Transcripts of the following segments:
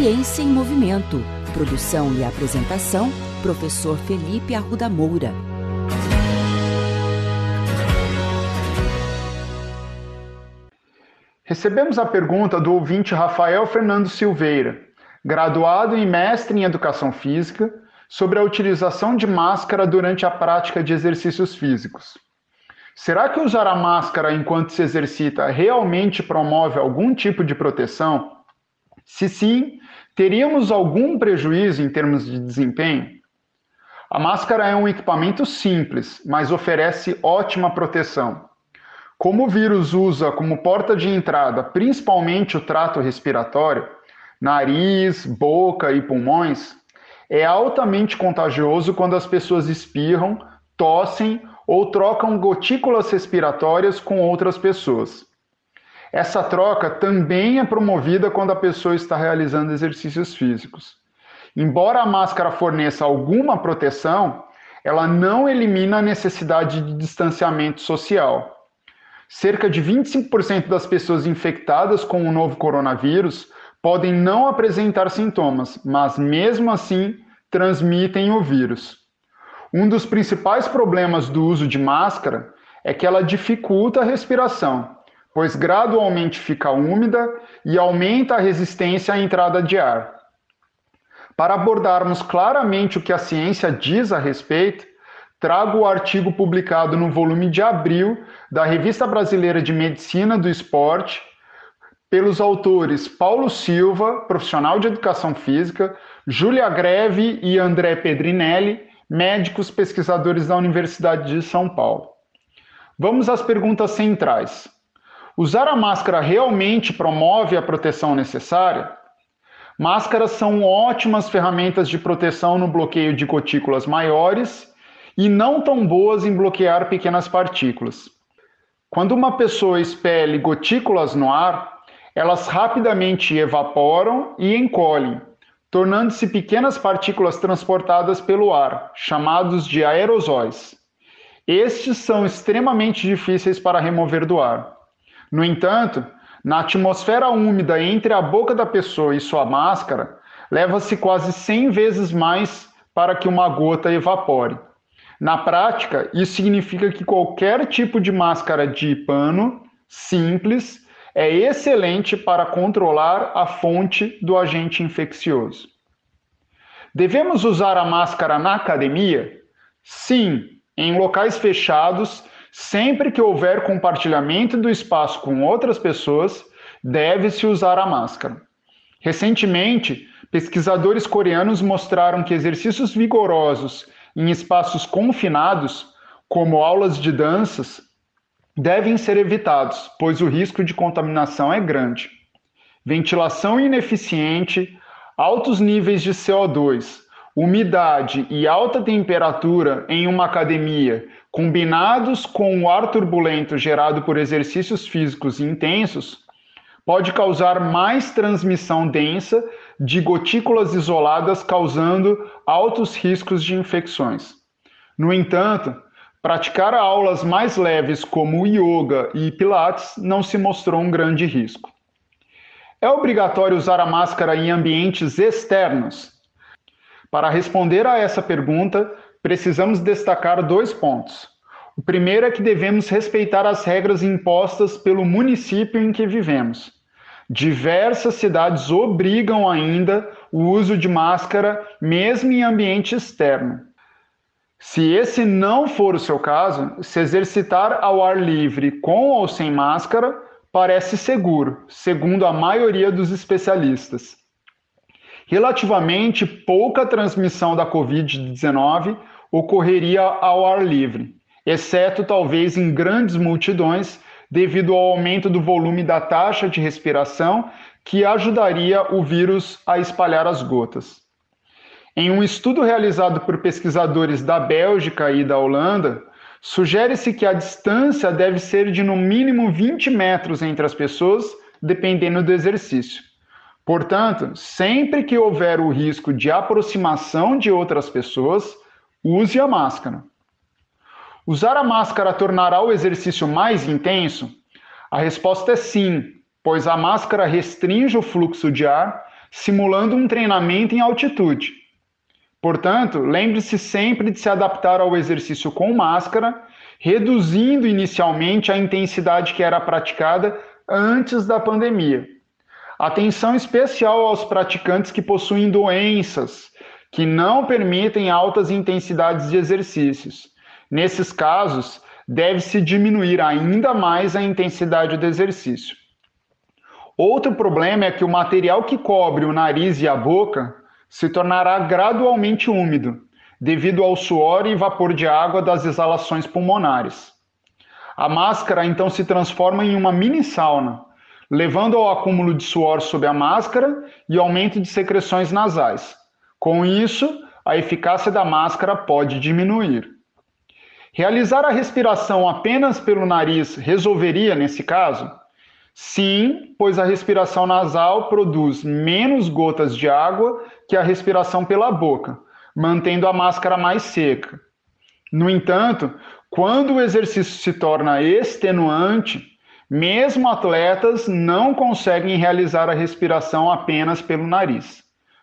Ciência em Movimento. Produção e apresentação, professor Felipe Arruda Moura. Recebemos a pergunta do ouvinte Rafael Fernando Silveira, graduado e mestre em Educação Física, sobre a utilização de máscara durante a prática de exercícios físicos. Será que usar a máscara enquanto se exercita realmente promove algum tipo de proteção? Se sim, teríamos algum prejuízo em termos de desempenho? A máscara é um equipamento simples, mas oferece ótima proteção. Como o vírus usa como porta de entrada principalmente o trato respiratório, nariz, boca e pulmões, é altamente contagioso quando as pessoas espirram, tossem ou trocam gotículas respiratórias com outras pessoas. Essa troca também é promovida quando a pessoa está realizando exercícios físicos. Embora a máscara forneça alguma proteção, ela não elimina a necessidade de distanciamento social. Cerca de 25% das pessoas infectadas com o novo coronavírus podem não apresentar sintomas, mas mesmo assim transmitem o vírus. Um dos principais problemas do uso de máscara é que ela dificulta a respiração, pois gradualmente fica úmida e aumenta a resistência à entrada de ar. Para abordarmos claramente o que a ciência diz a respeito, trago o artigo publicado no volume de abril da Revista Brasileira de Medicina do Esporte, pelos autores Paulo Silva, profissional de educação física, Júlia Greve e André Pedrinelli, médicos pesquisadores da Universidade de São Paulo. Vamos às perguntas centrais. Usar a máscara realmente promove a proteção necessária? Máscaras são ótimas ferramentas de proteção no bloqueio de gotículas maiores e não tão boas em bloquear pequenas partículas. Quando uma pessoa expele gotículas no ar, elas rapidamente evaporam e encolhem, tornando-se pequenas partículas transportadas pelo ar, chamados de aerosóis. Estes são extremamente difíceis para remover do ar. No entanto, na atmosfera úmida entre a boca da pessoa e sua máscara, leva-se quase 100 vezes mais para que uma gota evapore. Na prática, isso significa que qualquer tipo de máscara de pano simples é excelente para controlar a fonte do agente infeccioso. Devemos usar a máscara na academia? Sim, em locais fechados, sempre que houver compartilhamento do espaço com outras pessoas, deve-se usar a máscara. Recentemente, pesquisadores coreanos mostraram que exercícios vigorosos em espaços confinados, como aulas de danças, devem ser evitados, pois o risco de contaminação é grande. Ventilação ineficiente, altos níveis de CO2, umidade e alta temperatura em uma academia, combinados com o ar turbulento gerado por exercícios físicos intensos, pode causar mais transmissão densa de gotículas isoladas, causando altos riscos de infecções. No entanto, praticar aulas mais leves como yoga e pilates não se mostrou um grande risco. É obrigatório usar a máscara em ambientes externos? Para responder a essa pergunta, precisamos destacar dois pontos. O primeiro é que devemos respeitar as regras impostas pelo município em que vivemos. Diversas cidades obrigam ainda o uso de máscara, mesmo em ambiente externo. Se esse não for o seu caso, se exercitar ao ar livre com ou sem máscara parece seguro, segundo a maioria dos especialistas. Relativamente pouca transmissão da Covid-19 ocorreria ao ar livre, exceto talvez em grandes multidões devido ao aumento do volume da taxa de respiração, que ajudaria o vírus a espalhar as gotas. Em um estudo realizado por pesquisadores da Bélgica e da Holanda, sugere-se que a distância deve ser de no mínimo 20 metros entre as pessoas, dependendo do exercício. Portanto, sempre que houver o risco de aproximação de outras pessoas, use a máscara. Usar a máscara tornará o exercício mais intenso? A resposta é sim, pois a máscara restringe o fluxo de ar, simulando um treinamento em altitude. Portanto, lembre-se sempre de se adaptar ao exercício com máscara, reduzindo inicialmente a intensidade que era praticada antes da pandemia. Atenção especial aos praticantes que possuem doenças que não permitem altas intensidades de exercícios. Nesses casos, deve-se diminuir ainda mais a intensidade do exercício. Outro problema é que o material que cobre o nariz e a boca se tornará gradualmente úmido, devido ao suor e vapor de água das exalações pulmonares. A máscara então se transforma em uma mini sauna, levando ao acúmulo de suor sob a máscara e aumento de secreções nasais. Com isso, a eficácia da máscara pode diminuir. Realizar a respiração apenas pelo nariz resolveria nesse caso? Sim, pois a respiração nasal produz menos gotas de água que a respiração pela boca, mantendo a máscara mais seca. No entanto, quando o exercício se torna extenuante, mesmo atletas não conseguem realizar a respiração apenas pelo nariz.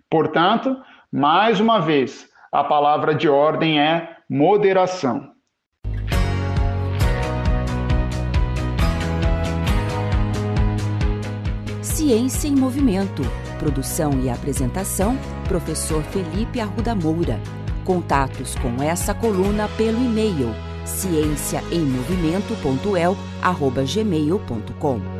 Portanto, mais uma vez, a palavra de ordem é moderação. Ciência em Movimento. Produção e apresentação: Professor Felipe Arruda Moura. Contatos com essa coluna pelo e-mail ciênciaemmovimento.el@gmail.com.